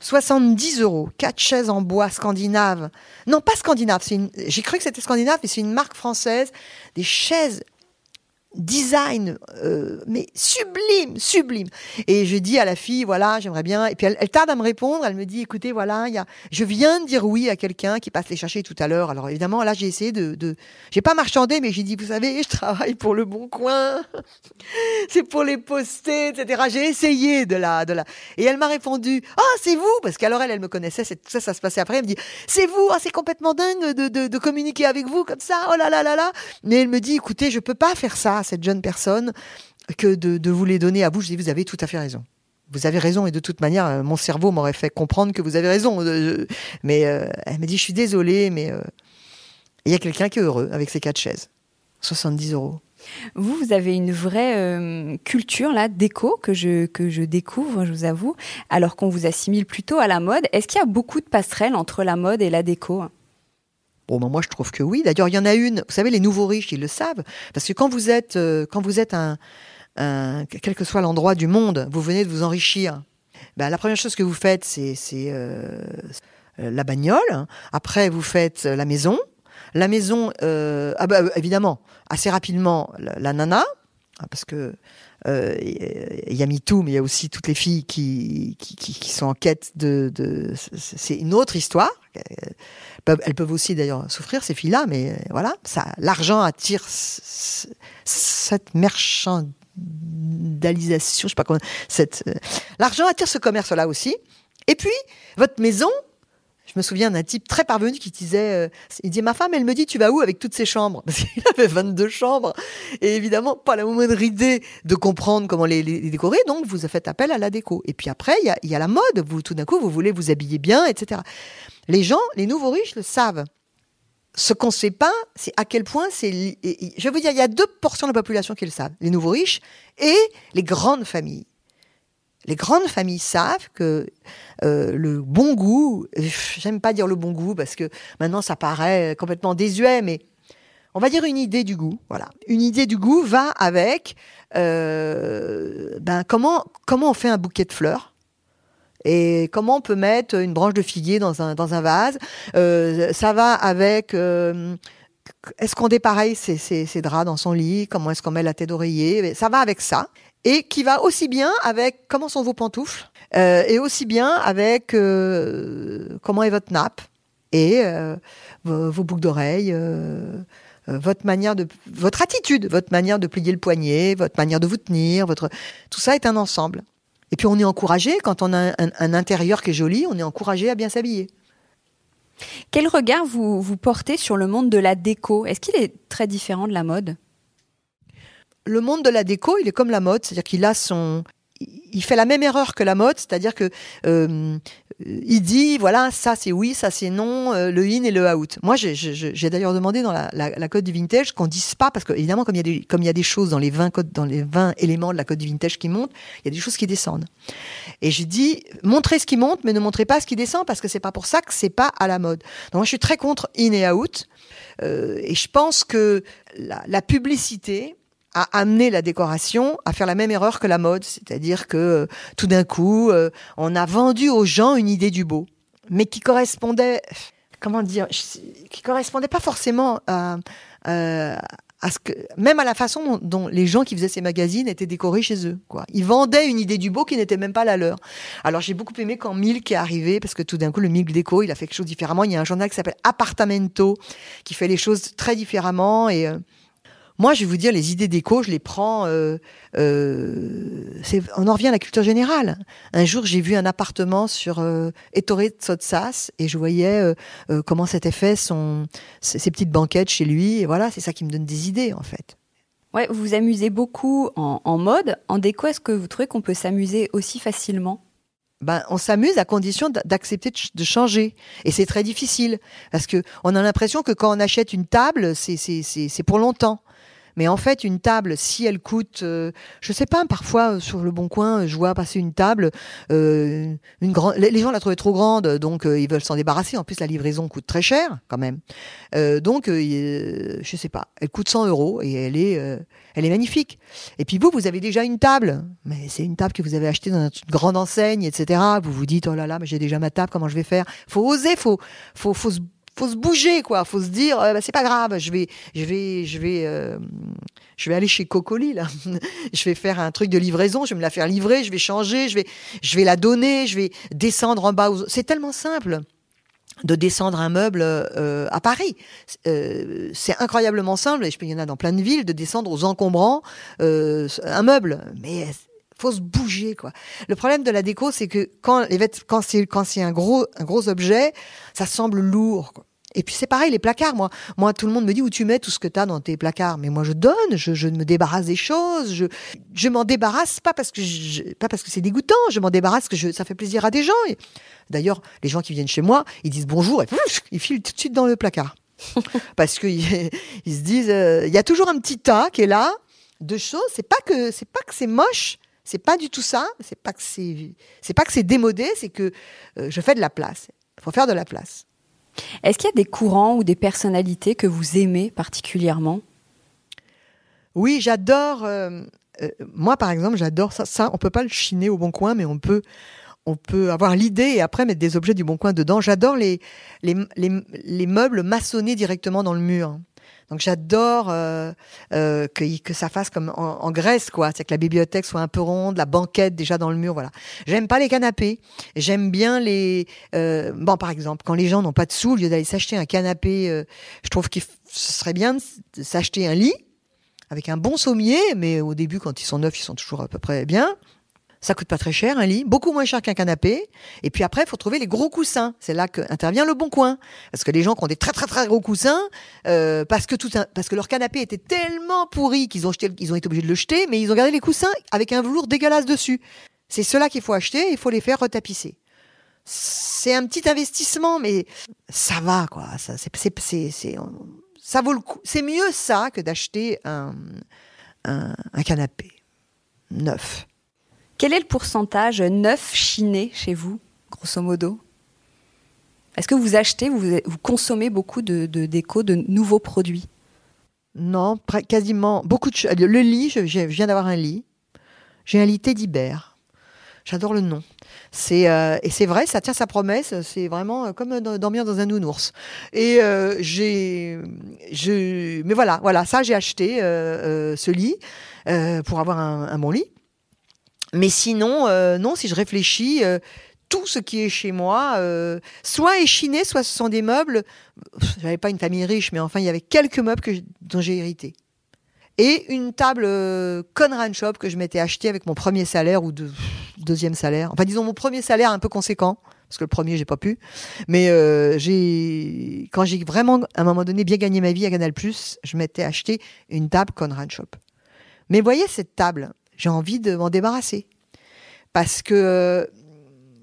70 euros, quatre chaises en bois scandinave. Non, pas scandinave. J'ai cru que c'était scandinave, mais c'est une marque française. Des chaises design, euh, mais sublime, sublime. Et je dis à la fille, voilà, j'aimerais bien. Et puis elle, tarde à me répondre. Elle me dit, écoutez, voilà, il y a, je viens de dire oui à quelqu'un qui passe les chercher tout à l'heure. Alors évidemment, là, j'ai essayé de, de j'ai pas marchandé, mais j'ai dit, vous savez, je travaille pour le Bon Coin. [laughs] c'est pour les poster, etc. J'ai essayé de la, de la. Et elle m'a répondu, ah, c'est vous, parce qu'alors elle, elle me connaissait. Ça, ça se passait après. Elle me dit, c'est vous? Ah, c'est complètement dingue de, de, de communiquer avec vous comme ça. Oh là là là là. Mais elle me dit, écoutez, je peux pas faire ça cette jeune personne que de, vous les donner à vous. Je dis, vous avez tout à fait raison. Vous avez raison et de toute manière, euh, mon cerveau m'aurait fait comprendre que vous avez raison. Euh, mais euh, elle me dit, je suis désolée, mais il y a quelqu'un qui est heureux avec ses quatre chaises. 70 euros. Vous, vous avez une vraie culture là déco que je que je découvre, je vous avoue, alors qu'on vous assimile plutôt à la mode. Est-ce qu'il y a beaucoup de passerelles entre la mode et la déco? Bon, ben moi je trouve que oui. D'ailleurs, il y en a une. Vous savez, les nouveaux riches, ils le savent, parce que quand vous êtes euh, quand vous êtes un, quel que soit l'endroit du monde, vous venez de vous enrichir. Ben, la première chose que vous faites, c'est euh, la bagnole. Après, vous faites la maison. La maison, euh, ah bah, évidemment, assez rapidement, la, nana, hein, parce que euh, il y a MeToo, mais il y a aussi toutes les filles qui, qui, sont en quête de... c'est une autre histoire. Elles peuvent aussi d'ailleurs souffrir, ces filles-là, mais voilà, ça, l'argent attire cette marchandalisation, je sais pas comment... Euh, l'argent attire ce commerce-là aussi. Et puis, votre maison, je me souviens d'un type très parvenu qui disait, euh, il dit ma femme, elle me dit tu vas où avec toutes ces chambres? Parce qu'il [laughs] avait 22 chambres et évidemment pas la moindre idée de comprendre comment les, décorer, donc vous faites appel à la déco. Et puis après il y a, la mode, vous tout d'un coup vous voulez vous habiller bien, etc. Les gens, les nouveaux riches le savent. Ce qu'on ne sait pas, c'est à quel point c'est. Je vous dire, il y a 2% de la population qui le savent, les nouveaux riches et les grandes familles. Les grandes familles savent que euh, le bon goût, j'aime pas dire le bon goût parce que maintenant ça paraît complètement désuet, mais on va dire une idée du goût. Voilà, une idée du goût va avec euh, ben comment comment on fait un bouquet de fleurs? Et comment on peut mettre une branche de figuier dans un vase? Euh, ça va avec est-ce qu'on dépareille ses, draps dans son lit? Comment est-ce qu'on met la tête d'oreiller? Ça va avec ça. Et qui va aussi bien avec comment sont vos pantoufles? Euh, et aussi bien avec euh, comment est votre nappe? Et euh, vos, boucles d'oreilles, votre attitude, votre manière de plier le poignet, votre manière de vous tenir, tout ça est un ensemble. Et puis on est encouragé. Quand on a un, intérieur qui est joli, on est encouragé à bien s'habiller. Quel regard vous, vous portez sur le monde de la déco? Est-ce qu'il est très différent de la mode? Le monde de la déco, il est comme la mode, c'est-à-dire qu'il a son, il fait la même erreur que la mode, c'est-à-dire que euh, il dit voilà ça c'est oui, ça c'est non, euh, le in et le out. Moi j'ai d'ailleurs demandé dans la, la, code du vintage qu'on dise pas parce que évidemment comme il y a des comme il y a des choses dans les 20 codes dans les 20 éléments de la code du vintage qui montent, il y a des choses qui descendent. Et j'ai dit montrez ce qui monte mais ne montrez pas ce qui descend parce que c'est pas pour ça que c'est pas à la mode. Donc moi je suis très contre in et out euh, et je pense que la, la publicité a amené la décoration à faire la même erreur que la mode, c'est-à-dire que euh, tout d'un coup, euh, on a vendu aux gens une idée du beau, mais qui correspondait, comment dire, qui correspondait pas forcément à, euh, à ce que, même à la façon dont, les gens qui faisaient ces magazines étaient décorés chez eux. Ils vendaient une idée du beau qui n'était même pas la leur. Alors j'ai beaucoup aimé quand Milk est arrivé, parce que tout d'un coup, le Milk Déco, il a fait quelque chose différemment. Il y a un journal qui s'appelle Appartamento, qui fait les choses très différemment. Et moi, je vais vous dire, les idées d'écho, je les prends. Euh, euh, on en revient à la culture générale. Un jour, j'ai vu un appartement sur euh, Ettore Tsotsas et je voyais euh, euh, comment s'était fait son, ses, petites banquettes chez lui. Et voilà, c'est ça qui me donne des idées, en fait. Ouais, vous vous amusez beaucoup en, en mode. En déco, est-ce que vous trouvez qu'on peut s'amuser aussi facilement? Ben, on s'amuse à condition d'accepter de changer. Et c'est très difficile parce que on a l'impression que quand on achète une table, c'est pour longtemps. Mais en fait, une table, si elle coûte, euh, je sais pas, parfois euh, sur le bon coin, je vois passer une table, euh, les gens la trouvaient trop grande, donc ils veulent s'en débarrasser. En plus, la livraison coûte très cher quand même. donc, je sais pas, elle coûte 100 euros et elle est, magnifique. Et puis vous, vous avez déjà une table, mais c'est une table que vous avez achetée dans une grande enseigne, etc. Vous vous dites, oh là là, mais j'ai déjà ma table, comment je vais faire? Faut oser, faut, faut se faut se bouger quoi faut se dire euh, bah, c'est pas grave je vais je vais je vais euh, aller chez Cocoli là [laughs] je vais faire un truc de livraison je vais me la faire livrer je vais changer je vais je vais la donner je vais descendre en bas c'est tellement simple de descendre un meuble euh, à Paris. c'est incroyablement simple, et il y en a dans plein de villes, de descendre aux encombrants un meuble. Mais faut se bouger quoi. Le problème de la déco, c'est que quand c'est quand c'est un gros un gros objet, ça semble lourd. Et puis c'est pareil, les placards. Moi, moi, tout le monde me dit où tu mets tout ce que tu as dans tes placards? Mais moi, je donne, je, je me débarrasse des choses. Je, je m'en débarrasse pas parce que je, pas parce que c'est dégoûtant. Je m'en débarrasse parce que je, ça fait plaisir à des gens. D'ailleurs, les gens qui viennent chez moi, ils disent bonjour et ils filent tout de suite dans le placard. [laughs] Parce qu'ils se disent, euh, il y a toujours un petit tas qui est là de choses. C'est pas que c'est pas que c'est moche, c'est pas du tout ça. C'est pas que c'est c'est pas que c'est démodé, c'est que euh, je fais de la place. Il faut faire de la place. Est-ce qu'il y a des courants ou des personnalités que vous aimez particulièrement? Oui, j'adore. Euh, moi, par exemple, j'adore ça. Ça, on peut pas le chiner au bon coin, mais on peut on peut avoir l'idée et après mettre des objets du bon coin dedans. J'adore les, les, les, meubles maçonnés directement dans le mur. Donc j'adore euh, euh, que, que ça fasse comme en, Grèce, quoi. C'est que la bibliothèque soit un peu ronde, la banquette déjà dans le mur, voilà. J'aime pas les canapés. J'aime bien les. Euh, bon, par exemple, quand les gens n'ont pas de sous, au lieu d'aller s'acheter un canapé, je trouve que ce serait bien de s'acheter un lit avec un bon sommier, mais au début, quand ils sont neufs, ils sont toujours à peu près bien. Ça coûte pas très cher un lit, beaucoup moins cher qu'un canapé. Et puis après, il faut trouver les gros coussins. C'est là que intervient le bon coin, parce que les gens qui ont des très très très gros coussins, euh, parce que tout parce que leur canapé était tellement pourri qu'ils ont jeté, ils ont été obligés de le jeter, mais ils ont gardé les coussins avec un velours dégueulasse dessus. C'est cela qu'il faut acheter. Il faut les faire retapisser. C'est un petit investissement, mais ça va quoi. Ça, c'est, c'est, c'est, ça vaut le coup. C'est mieux ça que d'acheter un, un canapé neuf. Quel est le pourcentage neuf chiné chez vous, grosso modo? Est-ce que vous achetez, vous, consommez beaucoup de, déco, de nouveaux produits? Non, quasiment. Beaucoup de Le lit, je, viens d'avoir un lit. J'ai un lit Teddy. J'adore le nom. C'est euh, et c'est vrai, ça tient sa promesse. C'est vraiment euh, comme dormir dans un nounours. Et euh, j'ai, mais voilà, ça j'ai acheté ce lit pour avoir un, bon lit. Mais sinon, euh, non, si je réfléchis, euh, tout ce qui est chez moi, euh, soit est chiné, soit ce sont des meubles. J'avais pas une famille riche, mais enfin, il y avait quelques meubles dont j'ai hérité. Et une table Conran Shop que je m'étais achetée avec mon premier salaire ou de, deuxième salaire. Enfin, disons mon premier salaire un peu conséquent, parce que le premier, j'ai pas pu. Mais j'ai, quand j'ai vraiment, à un moment donné, bien gagné ma vie à Canal+, je m'étais acheté une table Conran Shop. Mais voyez cette table, j'ai envie de m'en débarrasser. Parce que euh,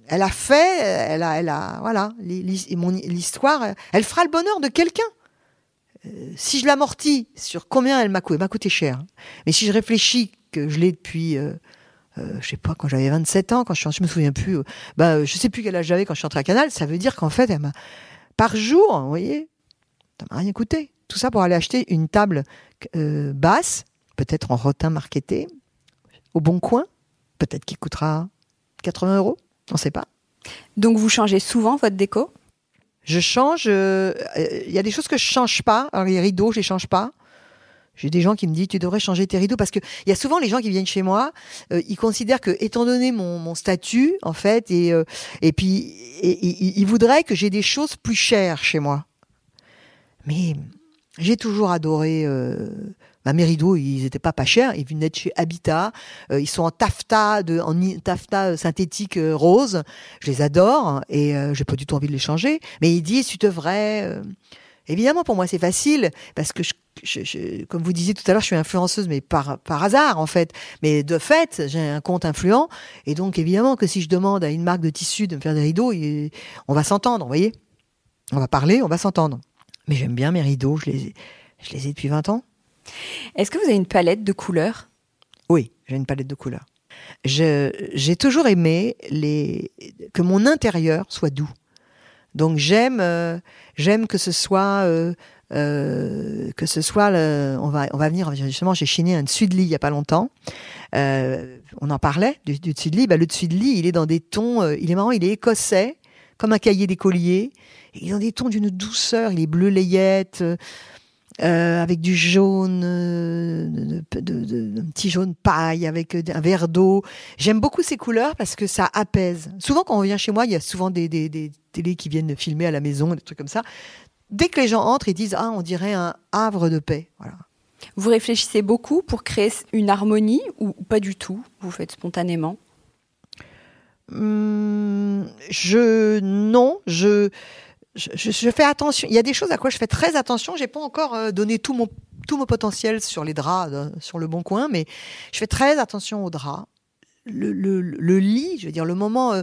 elle a fait, elle a, elle a, voilà, l'histoire, elle fera le bonheur de quelqu'un. Euh, si je l'amortis sur combien elle m'a coûté, elle m'a coûté cher. Mais si je réfléchis que je l'ai depuis, euh, euh, je sais pas, quand j'avais 27 ans, quand je, je me souviens plus, bah, je sais plus quel âge j'avais quand je suis entrée à Canal, ça veut dire qu'en fait, elle par jour, vous voyez, ça m'a rien coûté. Tout ça pour aller acheter une table basse, peut-être en rotin marketé, au bon coin, peut-être qu'il coûtera 80 euros, on ne sait pas. Donc vous changez souvent votre déco? Je change. Il euh, y a des choses que je change pas. Alors les rideaux, je les change pas. J'ai des gens qui me disent tu devrais changer tes rideaux parce que il y a souvent les gens qui viennent chez moi, euh, ils considèrent que étant donné mon, statut en fait et euh, et puis ils voudraient que j'ai des choses plus chères chez moi. Mais j'ai toujours adoré bah, mes rideaux, ils n'étaient pas pas chers. Ils venaient de chez Habitat. Euh, ils sont en taffetas, de, en taffetas euh, synthétique euh, rose. Je les adore et j'ai pas du tout envie de les changer. Mais ils disent, tu devrais. Évidemment, pour moi, c'est facile parce que, je, comme vous disiez tout à l'heure, je suis influenceuse, mais par, par hasard en fait. Mais de fait, j'ai un compte influent et donc évidemment que si je demande à une marque de tissu de me faire des rideaux, on va s'entendre, vous voyez. On va parler, on va s'entendre. Mais j'aime bien mes rideaux, je les, je les ai depuis 20 ans. Est-ce que vous avez une palette de couleurs? Oui, j'ai une palette de couleurs. J'ai toujours aimé que mon intérieur soit doux. Donc j'aime euh, j'aime que ce soit euh, euh, que ce soit on va on va venir justement j'ai chiné un lit il y a pas longtemps on en parlait du, dessus de lit bah, le lit il est dans des tons il est marrant il est écossais comme un cahier d'écolier il est dans des tons d'une douceur il est bleu layette euh, avec du jaune, euh, de, un petit jaune paille, avec un verre d'eau. J'aime beaucoup ces couleurs parce que ça apaise. Souvent, quand on vient chez moi, il y a souvent des, des, des télés qui viennent filmer à la maison, des trucs comme ça. Dès que les gens entrent, ils disent Ah, on dirait un havre de paix. Voilà. Vous réfléchissez beaucoup pour créer une harmonie ou pas du tout Vous faites spontanément? Hum, Je non, je je, fais attention. Il y a des choses à quoi je fais très attention. J'ai pas encore euh, donné tout mon tout mon potentiel sur les draps, euh, sur le bon coin, mais je fais très attention aux draps. le, le, le, lit, je veux dire, le moment, euh,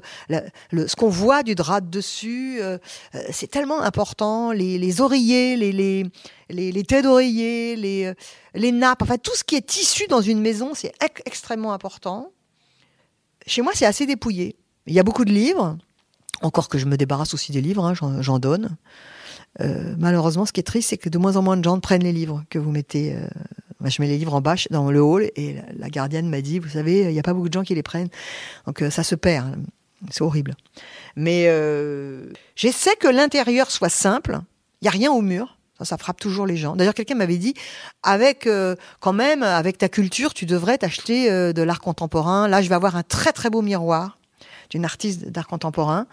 le, ce qu'on voit du drap dessus, euh, euh, c'est tellement important. Les, les oreillers, les, les, les, les têtes d'oreiller, les, les nappes, enfin tout ce qui est tissu dans une maison, c'est extrêmement important. Chez moi, c'est assez dépouillé. Il y a beaucoup de livres, encore que je me débarrasse aussi des livres, hein, j'en donne. malheureusement, ce qui est triste, c'est que de moins en moins de gens prennent les livres que vous mettez je mets les livres en bas dans le hall et la gardienne m'a dit, vous savez, il n'y a pas beaucoup de gens qui les prennent. Donc euh, ça se perd. C'est horrible. Mais euh, j'essaie que l'intérieur soit simple. Il n'y a rien au mur. Ça, frappe toujours les gens. D'ailleurs, quelqu'un m'avait dit, avec euh, quand même, avec ta culture, tu devrais t'acheter de l'art contemporain. Là, je vais avoir un très très beau miroir d'une artiste d'art contemporain.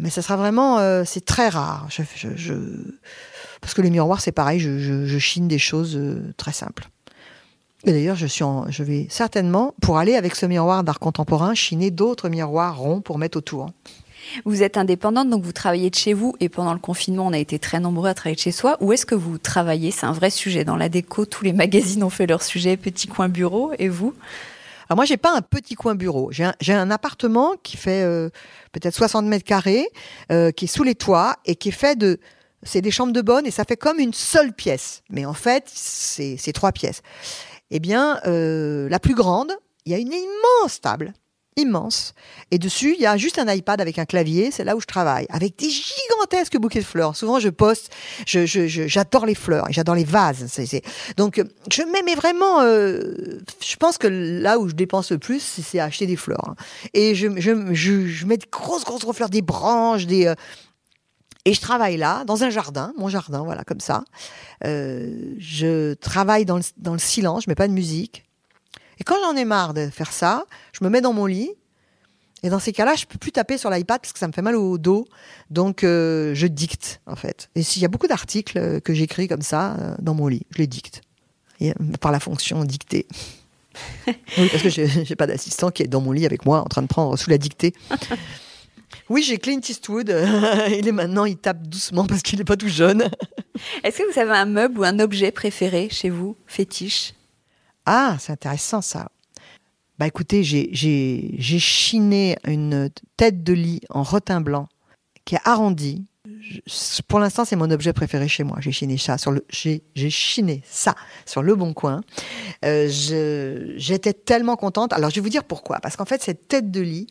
mais ça sera vraiment, c'est très rare. parce que les miroirs, c'est pareil, je, chine des choses euh, très simples. Et d'ailleurs, je, suis je vais certainement, pour aller avec ce miroir d'art contemporain, chiner d'autres miroirs ronds pour mettre autour. Vous êtes indépendante, donc vous travaillez de chez vous, et pendant le confinement, on a été très nombreux à travailler de chez soi. Où est-ce que vous travaillez? C'est un vrai sujet. Dans la déco, tous les magazines ont fait leur sujet, petit coin bureau, et vous? Alors moi, j'ai pas un petit coin bureau. J'ai un, appartement qui fait euh, peut-être 60 mètres carrés, euh, qui est sous les toits et qui est fait de c'est des chambres de bonne et ça fait comme une seule pièce. Mais en fait, c'est trois pièces. Eh bien, euh, la plus grande, il y a une immense table, immense. Et dessus, il y a juste un iPad avec un clavier, c'est là où je travaille, avec des gigantesques bouquets de fleurs. Souvent, je poste, j'adore je, les fleurs et j'adore les vases. Donc, je mets, vraiment, euh, je pense que là où je dépense le plus, c'est acheter des fleurs. Hein. Et je, mets des grosses, grosses, grosses fleurs, des branches, des... Euh, et je travaille là, dans un jardin, mon jardin, voilà, comme ça. Euh, je travaille dans le, dans le silence, je mets pas de musique. Et quand j'en ai marre de faire ça, je me mets dans mon lit. Et dans ces cas-là, je peux plus taper sur l'iPad parce que ça me fait mal au dos. Donc, euh, je dicte, en fait. Et s'il y a beaucoup d'articles euh, que j'écris comme ça, dans mon lit, je les dicte. par la fonction dictée. [laughs] oui, parce que j'ai pas d'assistant qui est dans mon lit avec moi en train de prendre sous la dictée. [laughs] Oui, j'ai Clint Eastwood. [laughs] il est maintenant, il tape doucement parce qu'il n'est pas tout jeune. Est-ce que vous avez un meuble ou un objet préféré chez vous, fétiche? Ah, c'est intéressant ça. Bah écoutez, j'ai chiné une tête de lit en rotin blanc qui est arrondie. pour l'instant, c'est mon objet préféré chez moi. J'ai chiné ça sur le, j'ai chiné ça sur le bon coin. Euh, j'étais tellement contente. Alors, je vais vous dire pourquoi. Parce qu'en fait, cette tête de lit,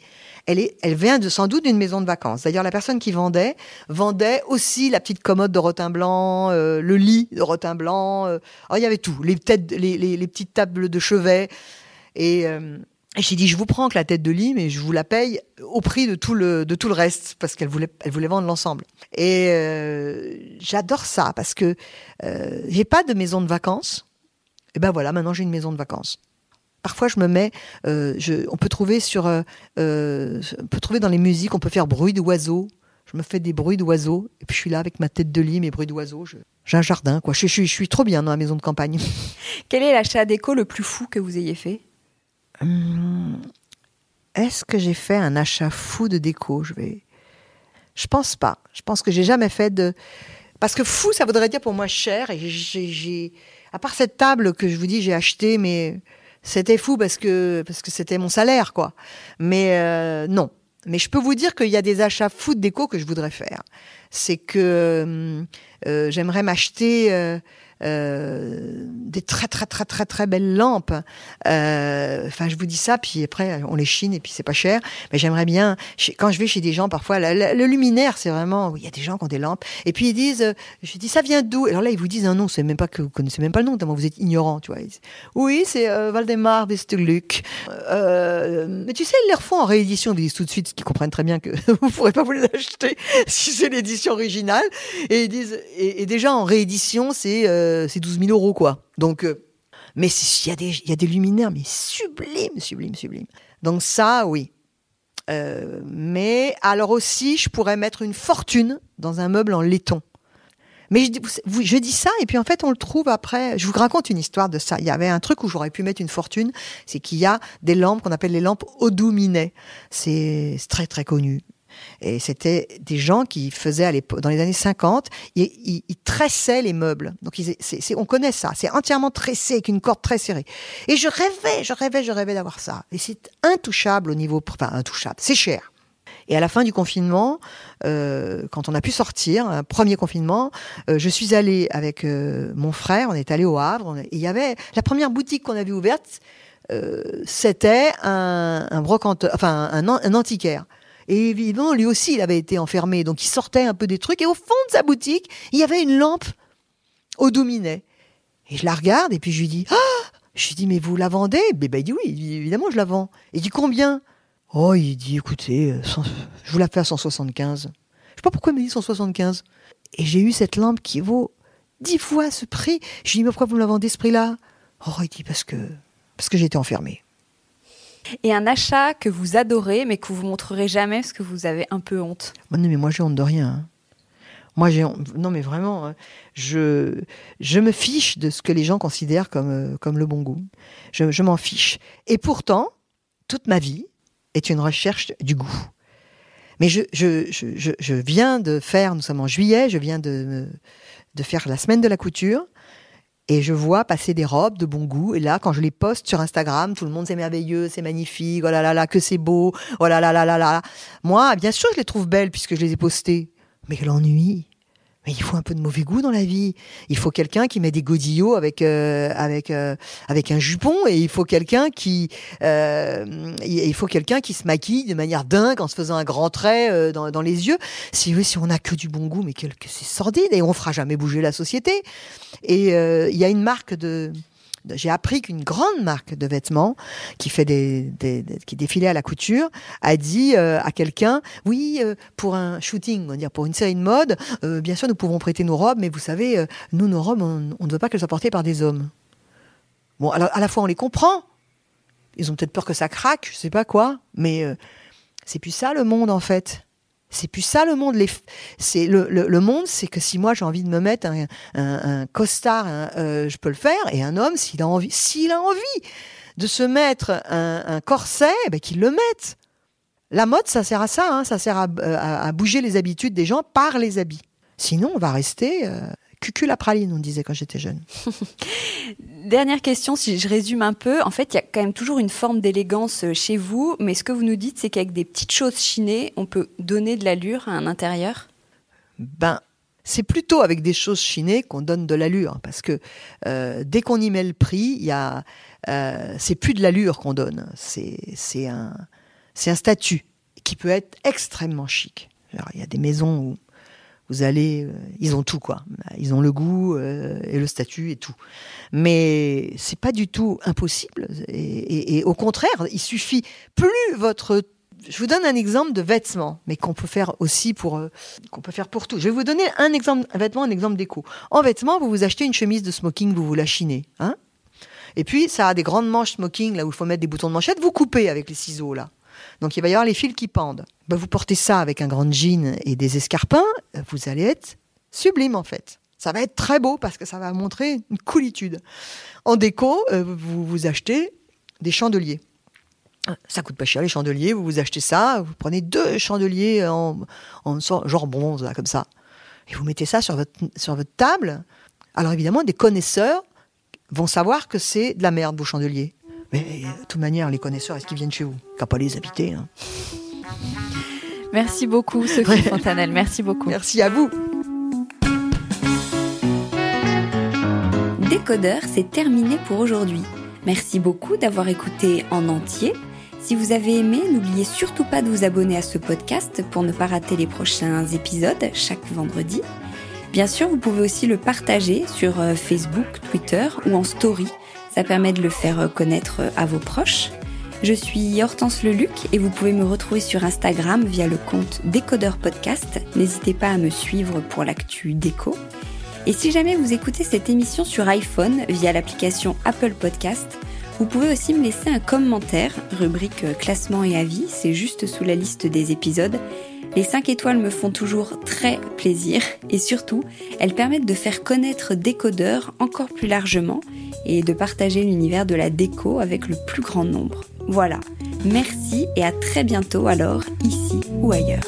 elle, vient de, sans doute d'une maison de vacances. D'ailleurs, la personne qui vendait vendait aussi la petite commode de rotin blanc, euh, le lit de rotin blanc. Euh, il y avait tout, les, têtes, les, petites tables de chevet. Et, euh, et j'ai dit, je vous prends que la tête de lit, mais je vous la paye au prix de tout le, reste, parce qu'elle voulait, vendre l'ensemble. Et j'adore ça, parce que j'ai pas de maison de vacances. Et ben voilà, maintenant j'ai une maison de vacances. Parfois, je me mets. Euh, je, on peut trouver sur, euh, euh, on peut trouver dans les musiques, on peut faire bruit d'oiseaux. Je me fais des bruits d'oiseaux et puis je suis là avec ma tête de lit, mes bruits d'oiseaux. J'ai un jardin, quoi. Je, je, je, suis trop bien dans la maison de campagne. [laughs] Quel est l'achat déco le plus fou que vous ayez fait? Hum, Est-ce que j'ai fait un achat fou de déco? Je vais. Je pense pas. Je pense que j'ai jamais fait de. Parce que fou, ça voudrait dire pour moi cher. Et j'ai, à part cette table que je vous dis, j'ai acheté, mais c'était fou parce que parce que c'était mon salaire quoi. Mais euh, non. Mais je peux vous dire qu'il y a des achats fous de déco que je voudrais faire. C'est que euh, euh, j'aimerais m'acheter euh, des très très très très très belles lampes. Euh, enfin, je vous dis ça, puis après on les chine et puis c'est pas cher. Mais j'aimerais bien. Quand je vais chez des gens, parfois le luminaire, c'est vraiment. Il y a des gens qui ont des lampes et puis ils disent. Euh, je dis ça vient d'où? Alors là, ils vous disent un nom. C'est même pas que vous connaissez même pas le nom. Tellement vous êtes ignorant, tu vois. oui, c'est Valdemar Vesterluc. mais tu sais, ils les refont en réédition. Ils disent tout de suite qu'ils comprennent très bien que [laughs] vous pourrez pas vous les acheter [laughs] si c'est l'édition originale. Et ils disent. Et, déjà en réédition, c'est euh, c'est 12 000 euros, quoi. Donc, euh, mais il y, a des, y a des luminaires, mais sublimes, sublimes, sublimes. Donc ça, oui. Euh, mais alors aussi, je pourrais mettre une fortune dans un meuble en laiton. Mais je, dis ça, et puis en fait, on le trouve après. Je vous raconte une histoire de ça. Il y avait un truc où j'aurais pu mettre une fortune, c'est qu'il y a des lampes qu'on appelle les lampes Odoumine. C'est très très connu. Et c'était des gens qui faisaient dans les années 50, ils, tressaient les meubles. Donc on connaît ça, c'est entièrement tressé avec une corde très serrée. Et je rêvais, je rêvais, je rêvais d'avoir ça. Et c'est intouchable au niveau, enfin intouchable, c'est cher. Et à la fin du confinement, euh, quand on a pu sortir, premier confinement, euh, je suis allée avec euh, mon frère, on est allé au Havre, et il y avait la première boutique qu'on avait ouverte, euh, c'était un, un enfin un antiquaire. Et évidemment, lui aussi, il avait été enfermé, donc il sortait un peu des trucs. Et au fond de sa boutique, il y avait une lampe au dominet. Et je la regarde, et puis je lui dis, ah Je lui dis, mais vous la vendez? Ben, ben, Il dit, oui, évidemment, je la vends. Il dit, combien? Oh, il dit, écoutez, euh, je vous la fais à 175. Je sais pas pourquoi il me dit 175. Et j'ai eu cette lampe qui vaut dix fois ce prix. Je lui dis, mais pourquoi vous me la vendez ce prix-là? Oh, il dit, parce que, parce que j'étais enfermé. Et un achat que vous adorez, mais que vous montrerez jamais parce que vous avez un peu honte Non, mais moi, j'ai honte de rien. Hein. Moi, j'ai non, mais vraiment, hein, je, je me fiche de ce que les gens considèrent comme, euh, comme le bon goût. Je, je m'en fiche. Et pourtant, toute ma vie, est une recherche du goût. Mais je, je, je, je, viens de faire, nous sommes en juillet, je viens de, de faire la semaine de la couture. Et je vois passer des robes de bon goût. Et là, quand je les poste sur Instagram, tout le monde c'est merveilleux, c'est magnifique, oh là là là, que c'est beau, oh là là là là là. Moi, bien sûr, je les trouve belles puisque je les ai postées. Mais l'ennui, mais il faut un peu de mauvais goût dans la vie. Il faut quelqu'un qui met des godillots avec euh, avec euh, avec un jupon et il faut quelqu'un qui euh, il faut quelqu'un qui se maquille de manière dingue en se faisant un grand trait dans, dans les yeux. Si oui, si on a que du bon goût, mais que, que c'est sordide et on fera jamais bouger la société. Et il y a une marque de j'ai appris qu'une grande marque de vêtements qui fait des, qui défilait à la couture a dit euh, à quelqu'un oui euh, pour un shooting on va dire pour une série de mode euh, bien sûr nous pouvons prêter nos robes mais vous savez nous nos robes on, ne veut pas qu'elles soient portées par des hommes bon alors à la fois on les comprend. Ils ont peut-être peur que ça craque je sais pas quoi mais c'est plus ça le monde en fait c'est plus ça le monde. C'est le, monde, c'est que si moi j'ai envie de me mettre un, costard, euh, je peux le faire. Et un homme, s'il a envie, s'il a envie de se mettre un, corset, ben qu'il le mette. La mode, ça sert à ça. Hein. ça sert à, bouger les habitudes des gens par les habits. Sinon, on va rester euh, cucul la praline, on disait quand j'étais jeune. [laughs] Dernière question, si je résume un peu, en fait, il y a quand même toujours une forme d'élégance euh, chez vous, mais ce que vous nous dites, c'est qu'avec des petites choses chinées, on peut donner de l'allure à un intérieur? Ben, c'est plutôt avec des choses chinées qu'on donne de l'allure, parce que euh, dès qu'on y met le prix, il y a, euh, c'est plus de l'allure qu'on donne, c'est un, c'est un statut qui peut être extrêmement chic. il y a des maisons où vous allez, euh, ils ont tout quoi. Ils ont le goût euh, et le statut et tout. Mais c'est pas du tout impossible. Et, au contraire, il suffit plus votre je vous donne un exemple de vêtement, mais qu'on peut faire aussi pour euh, qu'on peut faire pour tout. Je vais vous donner un exemple, un vêtement, un exemple d'écho. En vêtement, vous vous achetez une chemise de smoking, vous vous la chinez, hein Et puis ça a des grandes manches smoking là où il faut mettre des boutons de manchette, vous coupez avec les ciseaux là. Donc il va y avoir les fils qui pendent. Ben, vous portez ça avec un grand jean et des escarpins, vous allez être sublime en fait. Ça va être très beau parce que ça va montrer une coolitude. En déco, euh, vous vous achetez des chandeliers. Ça coûte pas cher les chandeliers, vous vous achetez ça, vous prenez deux chandeliers en, en genre bronze là comme ça, et vous mettez ça sur votre sur votre table. Alors évidemment, des connaisseurs vont savoir que c'est de la merde vos chandeliers. Mais de toute manière, les connaisseurs, est-ce qu'ils viennent chez vous? Qu'à pas les habiter. Hein. Merci beaucoup, Sophie Fontanelle. Merci beaucoup. Merci à vous. Décodeur, c'est terminé pour aujourd'hui. Merci beaucoup d'avoir écouté en entier. Si vous avez aimé, n'oubliez surtout pas de vous abonner à ce podcast pour ne pas rater les prochains épisodes chaque vendredi. Bien sûr, vous pouvez aussi le partager sur euh, Facebook, Twitter ou en story ça permet de le faire connaître à vos proches. Je suis Hortense Leluc et vous pouvez me retrouver sur Instagram via le compte Décodeur Podcast. N'hésitez pas à me suivre pour l'actu déco. Et si jamais vous écoutez cette émission sur iPhone via l'application Apple Podcast, vous pouvez aussi me laisser un commentaire, rubrique classement et avis, c'est juste sous la liste des épisodes. Les 5 étoiles me font toujours très plaisir et surtout, elles permettent de faire connaître Décodeur encore plus largement et de partager l'univers de la déco avec le plus grand nombre. Voilà, merci et à très bientôt alors, ici ou ailleurs.